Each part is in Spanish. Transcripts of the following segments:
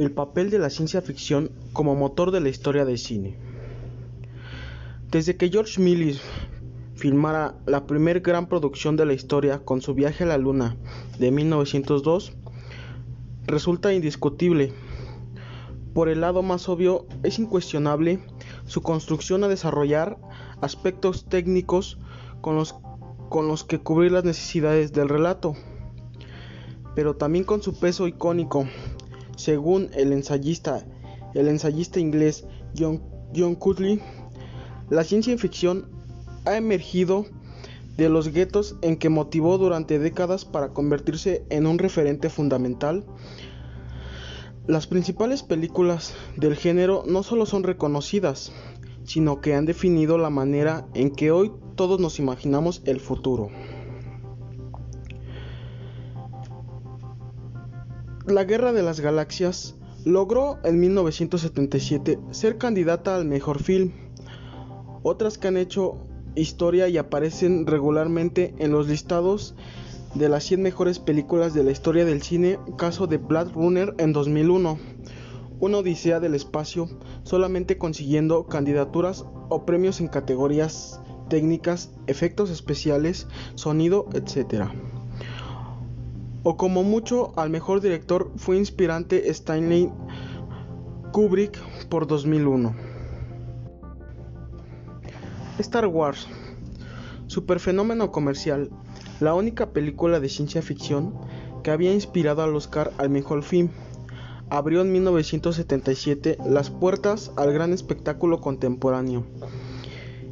El papel de la ciencia ficción como motor de la historia del cine. Desde que George Miller filmara la primer gran producción de la historia con su viaje a la Luna de 1902, resulta indiscutible. Por el lado más obvio, es incuestionable su construcción a desarrollar aspectos técnicos con los, con los que cubrir las necesidades del relato, pero también con su peso icónico. Según el ensayista, inglés John, John Cutley, la ciencia ficción ha emergido de los guetos en que motivó durante décadas para convertirse en un referente fundamental. Las principales películas del género no solo son reconocidas, sino que han definido la manera en que hoy todos nos imaginamos el futuro. La Guerra de las Galaxias logró en 1977 ser candidata al mejor film. Otras que han hecho historia y aparecen regularmente en los listados de las 100 mejores películas de la historia del cine, caso de Blade Runner en 2001, una odisea del espacio, solamente consiguiendo candidaturas o premios en categorías técnicas, efectos especiales, sonido, etc. O como mucho al mejor director fue inspirante Stanley Kubrick por 2001. Star Wars, superfenómeno comercial, la única película de ciencia ficción que había inspirado al Oscar al mejor film, abrió en 1977 las puertas al gran espectáculo contemporáneo,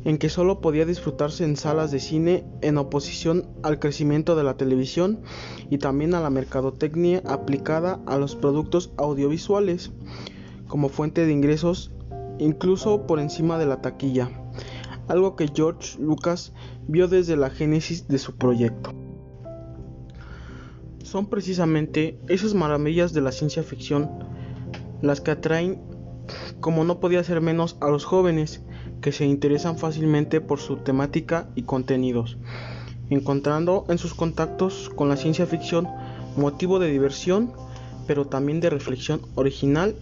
en que solo podía disfrutarse en salas de cine en oposición al crecimiento de la televisión y también a la mercadotecnia aplicada a los productos audiovisuales como fuente de ingresos incluso por encima de la taquilla algo que George Lucas vio desde la génesis de su proyecto. Son precisamente esas maravillas de la ciencia ficción las que atraen, como no podía ser menos, a los jóvenes que se interesan fácilmente por su temática y contenidos, encontrando en sus contactos con la ciencia ficción motivo de diversión, pero también de reflexión original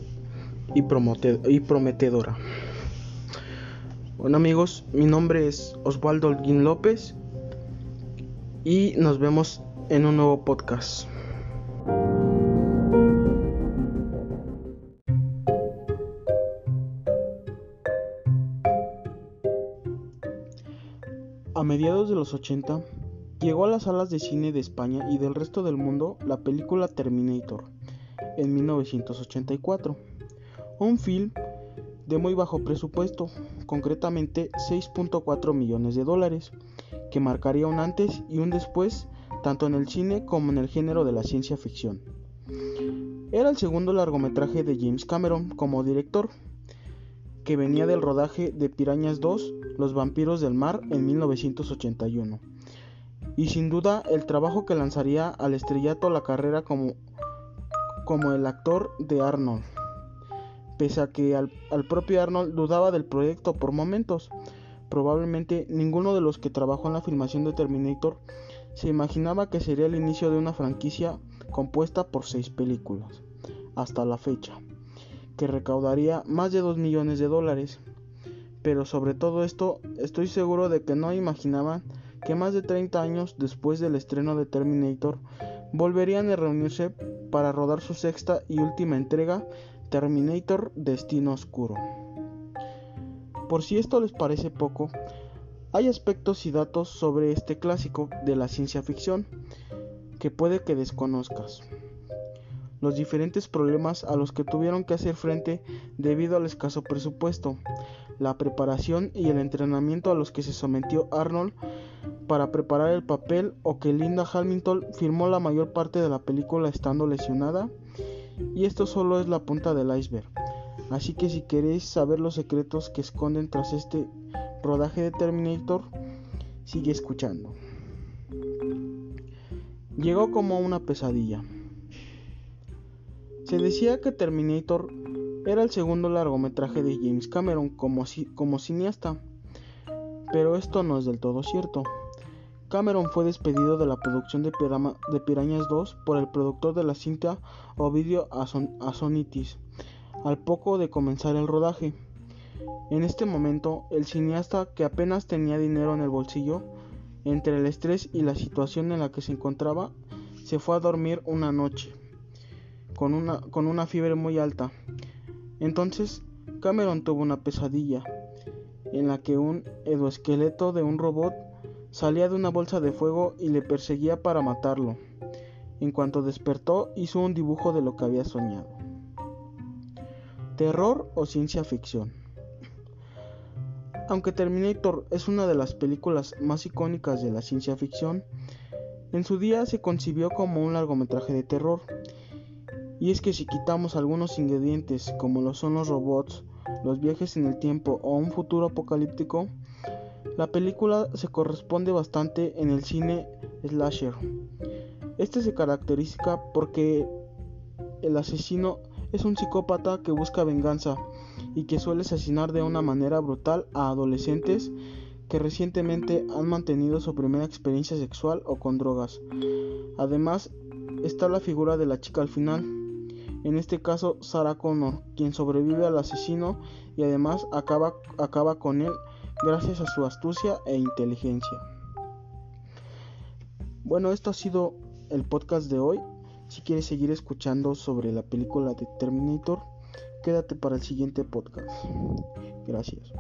y, prometedora. Bueno amigos, mi nombre es Osvaldo Holguín López y nos vemos en un nuevo podcast. A mediados de los 80, llegó a las salas de cine de España y del resto del mundo la película Terminator en 1984, un film de muy bajo presupuesto, concretamente 6.4 millones de dólares, que marcaría un antes y un después tanto en el cine como en el género de la ciencia ficción. Era el segundo largometraje de James Cameron como director, que venía del rodaje de Pirañas 2, Los vampiros del mar en 1981, y sin duda el trabajo que lanzaría al estrellato la carrera como, como el actor de Arnold pese a que al, propio Arnold dudaba del proyecto por momentos. Probablemente ninguno de los que trabajó en la filmación de Terminator se imaginaba que sería el inicio de una franquicia compuesta por seis películas, hasta la fecha, que recaudaría más de 2 millones de dólares. Pero sobre todo esto, estoy seguro de que no imaginaban que más de 30 años después del estreno de Terminator, volverían a reunirse para rodar su sexta y última entrega Terminator Destino Oscuro. Por si esto les parece poco, hay aspectos y datos sobre este clásico de la ciencia ficción que puede que desconozcas. Los diferentes problemas a los que tuvieron que hacer frente debido al escaso presupuesto, la preparación y el entrenamiento a los que se sometió Arnold para preparar el papel o que Linda Hamilton firmó la mayor parte de la película estando lesionada y esto solo es la punta del iceberg. Así que si queréis saber los secretos que esconden tras este rodaje de Terminator, sigue escuchando. Llegó como una pesadilla. Se decía que Terminator era el segundo largometraje de James Cameron como, cineasta, pero esto no es del todo cierto. Cameron fue despedido de la producción de, Pirañas 2 por el productor de la cinta Ovidio Asonitis, al poco de comenzar el rodaje. En este momento, el cineasta, que apenas tenía dinero en el bolsillo, entre el estrés y la situación en la que se encontraba, se fue a dormir una noche con una, fiebre muy alta. Entonces, Cameron tuvo una pesadilla en la que un edoesqueleto de un robot salía de una bolsa de fuego y le perseguía para matarlo. En cuanto despertó, hizo un dibujo de lo que había soñado. ¿Terror o ciencia ficción? Aunque Terminator es una de las películas más icónicas de la ciencia ficción, en su día se concibió como un largometraje de terror. Y es que si quitamos algunos ingredientes como lo son los robots, los viajes en el tiempo o un futuro apocalíptico, la película se corresponde bastante en el cine slasher. Este se caracteriza porque el asesino es un psicópata que busca venganza y que suele asesinar de una manera brutal a adolescentes que recientemente han mantenido su primera experiencia sexual o con drogas. Además, está la figura de la chica al final, en este caso Sarah Connor, quien sobrevive al asesino y además acaba, acaba con él gracias a su astucia e inteligencia. Bueno, esto ha sido el podcast de hoy. Si quieres seguir escuchando sobre la película de Terminator, quédate para el siguiente podcast. Gracias.